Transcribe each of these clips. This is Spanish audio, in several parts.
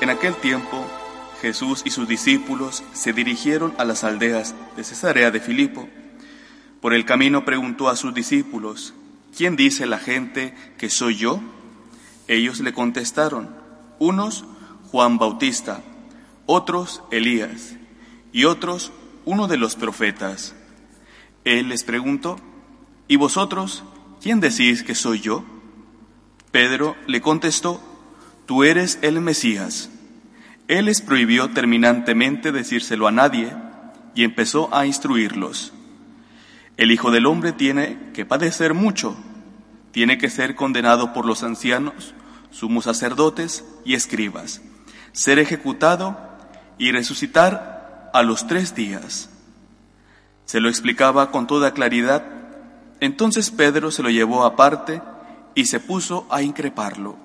en aquel tiempo, Jesús y sus discípulos se dirigieron a las aldeas de Cesarea de Filipo. Por el camino preguntó a sus discípulos, ¿quién dice la gente que soy yo? Ellos le contestaron, unos Juan Bautista, otros Elías y otros uno de los profetas. Él les preguntó, ¿y vosotros quién decís que soy yo? Pedro le contestó, tú eres el Mesías. Él les prohibió terminantemente decírselo a nadie y empezó a instruirlos. El Hijo del Hombre tiene que padecer mucho, tiene que ser condenado por los ancianos, sumos sacerdotes y escribas, ser ejecutado y resucitar a los tres días. Se lo explicaba con toda claridad. Entonces Pedro se lo llevó aparte y se puso a increparlo.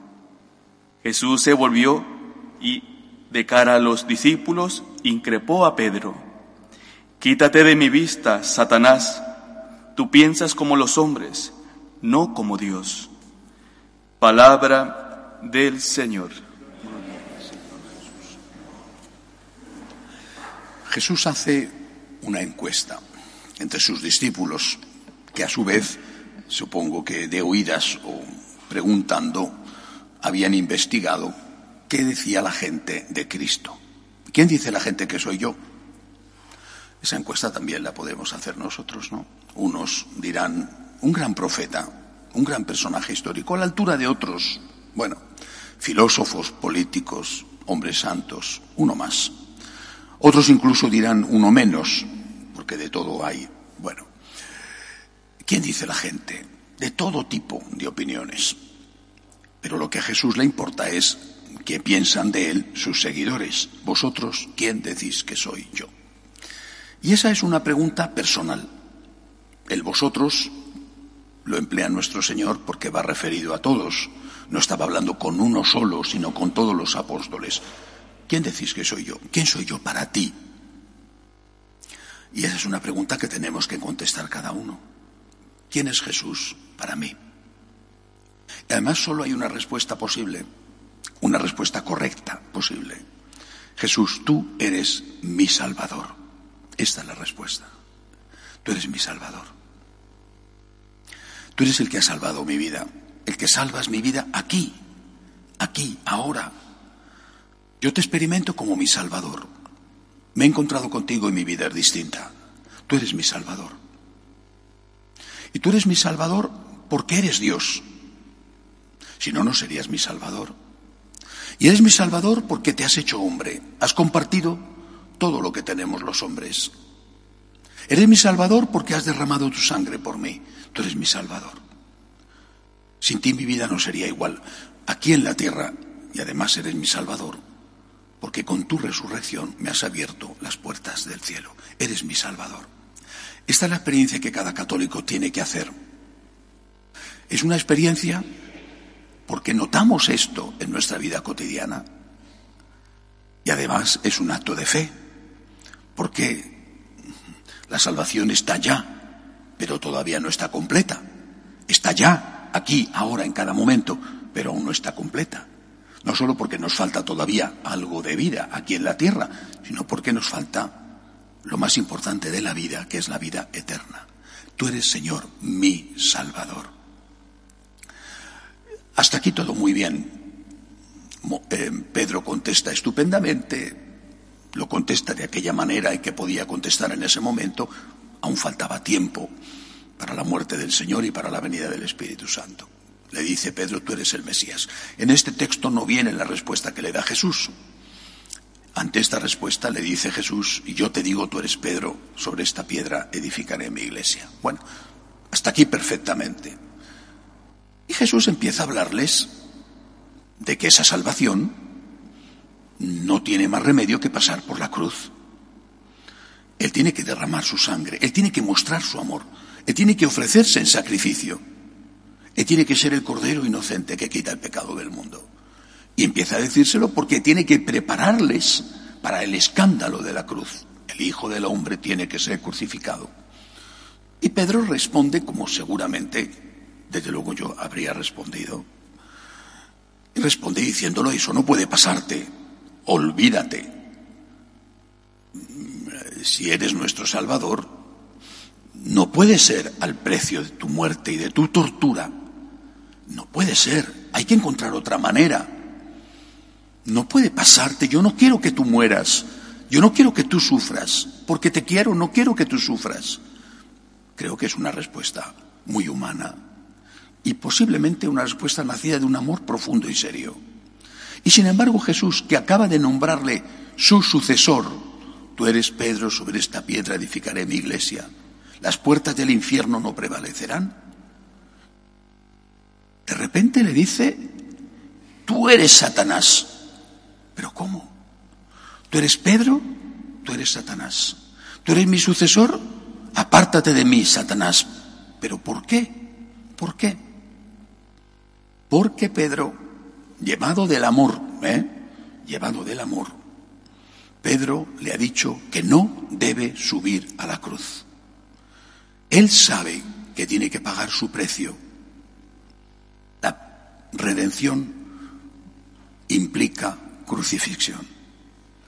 Jesús se volvió y, de cara a los discípulos, increpó a Pedro. Quítate de mi vista, Satanás. Tú piensas como los hombres, no como Dios. Palabra del Señor. Jesús hace una encuesta entre sus discípulos, que a su vez, supongo que de oídas o preguntando, habían investigado qué decía la gente de Cristo. ¿Quién dice la gente que soy yo? Esa encuesta también la podemos hacer nosotros, ¿no? Unos dirán, un gran profeta, un gran personaje histórico, a la altura de otros, bueno, filósofos, políticos, hombres santos, uno más. Otros incluso dirán uno menos, porque de todo hay. Bueno, ¿quién dice la gente? De todo tipo de opiniones. Pero lo que a Jesús le importa es qué piensan de él sus seguidores. Vosotros, ¿quién decís que soy yo? Y esa es una pregunta personal. El vosotros lo emplea nuestro Señor porque va referido a todos. No estaba hablando con uno solo, sino con todos los apóstoles. ¿Quién decís que soy yo? ¿Quién soy yo para ti? Y esa es una pregunta que tenemos que contestar cada uno. ¿Quién es Jesús para mí? Y además solo hay una respuesta posible, una respuesta correcta posible. Jesús, tú eres mi Salvador. Esta es la respuesta. Tú eres mi Salvador. Tú eres el que ha salvado mi vida, el que salvas mi vida aquí, aquí, ahora, yo te experimento como mi Salvador. Me he encontrado contigo y mi vida es distinta. Tú eres mi Salvador. Y tú eres mi Salvador porque eres Dios. Si no, no serías mi Salvador. Y eres mi Salvador porque te has hecho hombre. Has compartido todo lo que tenemos los hombres. Eres mi Salvador porque has derramado tu sangre por mí. Tú eres mi Salvador. Sin ti mi vida no sería igual. Aquí en la tierra, y además eres mi Salvador, porque con tu resurrección me has abierto las puertas del cielo. Eres mi Salvador. Esta es la experiencia que cada católico tiene que hacer. Es una experiencia porque notamos esto en nuestra vida cotidiana. Y además es un acto de fe, porque la salvación está ya, pero todavía no está completa. Está ya, aquí, ahora, en cada momento, pero aún no está completa. No solo porque nos falta todavía algo de vida aquí en la tierra, sino porque nos falta lo más importante de la vida, que es la vida eterna. Tú eres, Señor, mi Salvador. Hasta aquí todo muy bien. Eh, Pedro contesta estupendamente, lo contesta de aquella manera y que podía contestar en ese momento. Aún faltaba tiempo para la muerte del Señor y para la venida del Espíritu Santo. Le dice Pedro, tú eres el Mesías. En este texto no viene la respuesta que le da Jesús. Ante esta respuesta le dice Jesús, y yo te digo, tú eres Pedro, sobre esta piedra edificaré mi iglesia. Bueno, hasta aquí perfectamente. Y Jesús empieza a hablarles de que esa salvación no tiene más remedio que pasar por la cruz. Él tiene que derramar su sangre, Él tiene que mostrar su amor, Él tiene que ofrecerse en sacrificio, Él tiene que ser el Cordero inocente que quita el pecado del mundo. Y empieza a decírselo porque tiene que prepararles para el escándalo de la cruz. El Hijo del Hombre tiene que ser crucificado. Y Pedro responde como seguramente, desde luego yo habría respondido. Y responde diciéndolo, eso no puede pasarte, olvídate. Si eres nuestro Salvador, no puede ser al precio de tu muerte y de tu tortura. No puede ser, hay que encontrar otra manera. No puede pasarte, yo no quiero que tú mueras, yo no quiero que tú sufras, porque te quiero, no quiero que tú sufras. Creo que es una respuesta muy humana y posiblemente una respuesta nacida de un amor profundo y serio. Y sin embargo Jesús, que acaba de nombrarle su sucesor, tú eres Pedro, sobre esta piedra edificaré mi iglesia, las puertas del infierno no prevalecerán. De repente le dice, tú eres Satanás. ¿Pero cómo? ¿Tú eres Pedro? Tú eres Satanás. ¿Tú eres mi sucesor? apártate de mí, Satanás. ¿Pero por qué? ¿Por qué? Porque Pedro, llevado del amor, ¿eh? llevado del amor, Pedro le ha dicho que no debe subir a la cruz. Él sabe que tiene que pagar su precio. La redención implica crucifixión.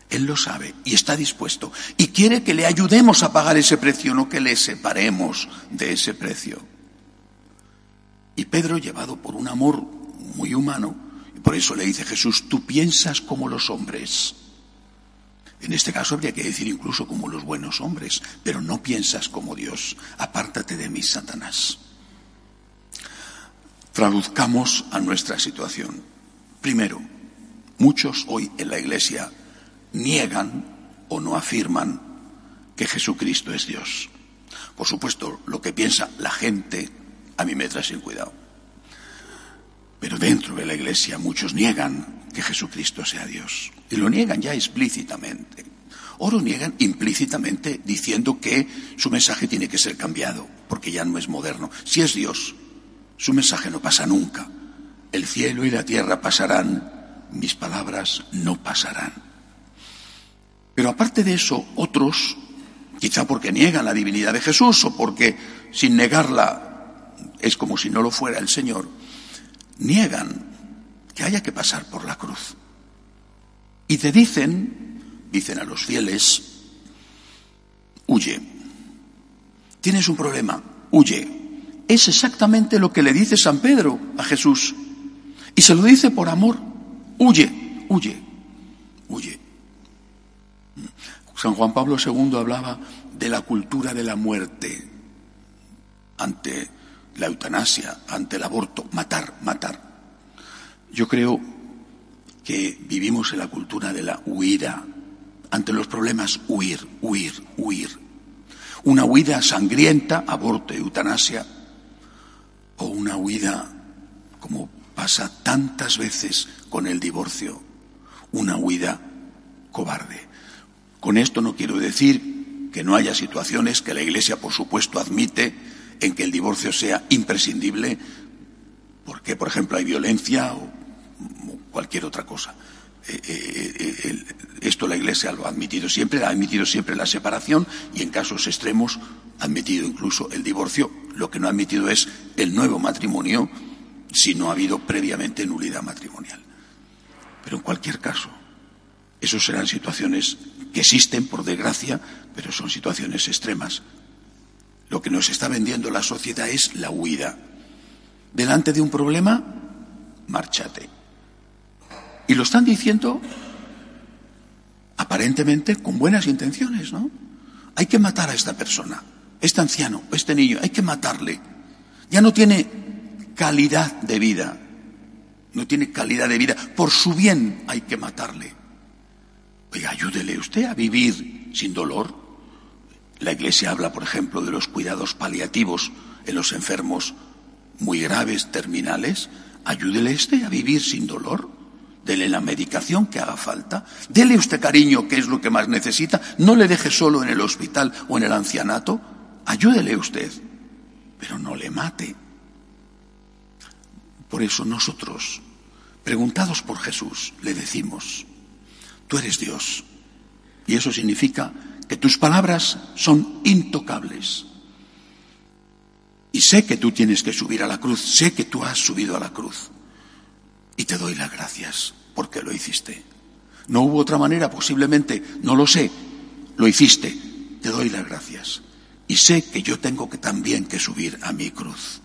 Él lo sabe y está dispuesto. Y quiere que le ayudemos a pagar ese precio, no que le separemos de ese precio. Y Pedro, llevado por un amor muy humano, por eso le dice Jesús, tú piensas como los hombres. En este caso habría que decir incluso como los buenos hombres, pero no piensas como Dios. Apártate de mí, Satanás. Traduzcamos a nuestra situación. Primero, muchos hoy en la iglesia niegan o no afirman que Jesucristo es Dios. Por supuesto, lo que piensa la gente a mí me trae sin cuidado. Pero dentro de la Iglesia muchos niegan que Jesucristo sea Dios. Y lo niegan ya explícitamente. O lo niegan implícitamente diciendo que su mensaje tiene que ser cambiado, porque ya no es moderno. Si es Dios, su mensaje no pasa nunca. El cielo y la tierra pasarán, mis palabras no pasarán. Pero aparte de eso, otros, quizá porque niegan la divinidad de Jesús o porque sin negarla es como si no lo fuera el Señor, niegan que haya que pasar por la cruz. Y te dicen, dicen a los fieles, huye. Tienes un problema, huye. Es exactamente lo que le dice San Pedro a Jesús. Y se lo dice por amor, huye, huye, huye. San Juan Pablo II hablaba de la cultura de la muerte ante la eutanasia, ante el aborto, matar, matar. Yo creo que vivimos en la cultura de la huida, ante los problemas huir, huir, huir. Una huida sangrienta, aborto, eutanasia, o una huida como pasa tantas veces con el divorcio, una huida cobarde. Con esto no quiero decir que no haya situaciones que la Iglesia, por supuesto, admite en que el divorcio sea imprescindible, porque, por ejemplo, hay violencia o cualquier otra cosa. Eh, eh, eh, esto la Iglesia lo ha admitido siempre, ha admitido siempre la separación y en casos extremos ha admitido incluso el divorcio. Lo que no ha admitido es el nuevo matrimonio si no ha habido previamente nulidad matrimonial. Pero en cualquier caso, esas serán situaciones que existen, por desgracia, pero son situaciones extremas. Lo que nos está vendiendo la sociedad es la huida. Delante de un problema, márchate. Y lo están diciendo aparentemente con buenas intenciones, ¿no? Hay que matar a esta persona, este anciano, este niño, hay que matarle. Ya no tiene calidad de vida, no tiene calidad de vida. Por su bien hay que matarle. Oiga, ayúdele usted a vivir sin dolor. La Iglesia habla, por ejemplo, de los cuidados paliativos en los enfermos muy graves, terminales. Ayúdele usted a vivir sin dolor. Dele la medicación que haga falta. Dele usted cariño, que es lo que más necesita. No le deje solo en el hospital o en el ancianato. Ayúdele usted, pero no le mate. Por eso nosotros, preguntados por Jesús, le decimos, tú eres Dios. Y eso significa que tus palabras son intocables. Y sé que tú tienes que subir a la cruz, sé que tú has subido a la cruz. Y te doy las gracias porque lo hiciste. No hubo otra manera, posiblemente, no lo sé. Lo hiciste, te doy las gracias. Y sé que yo tengo que también que subir a mi cruz.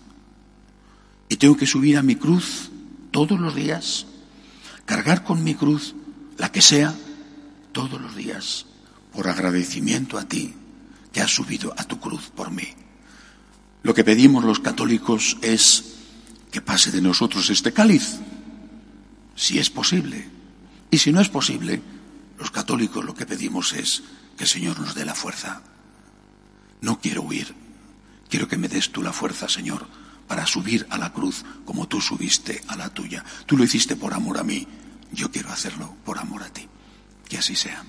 Y tengo que subir a mi cruz todos los días, cargar con mi cruz, la que sea, todos los días, por agradecimiento a ti que has subido a tu cruz por mí. Lo que pedimos los católicos es que pase de nosotros este cáliz, si es posible. Y si no es posible, los católicos lo que pedimos es que el Señor nos dé la fuerza. No quiero huir, quiero que me des tú la fuerza, Señor, para subir a la cruz como tú subiste a la tuya. Tú lo hiciste por amor a mí, yo quiero hacerlo por amor a ti. Que así sea.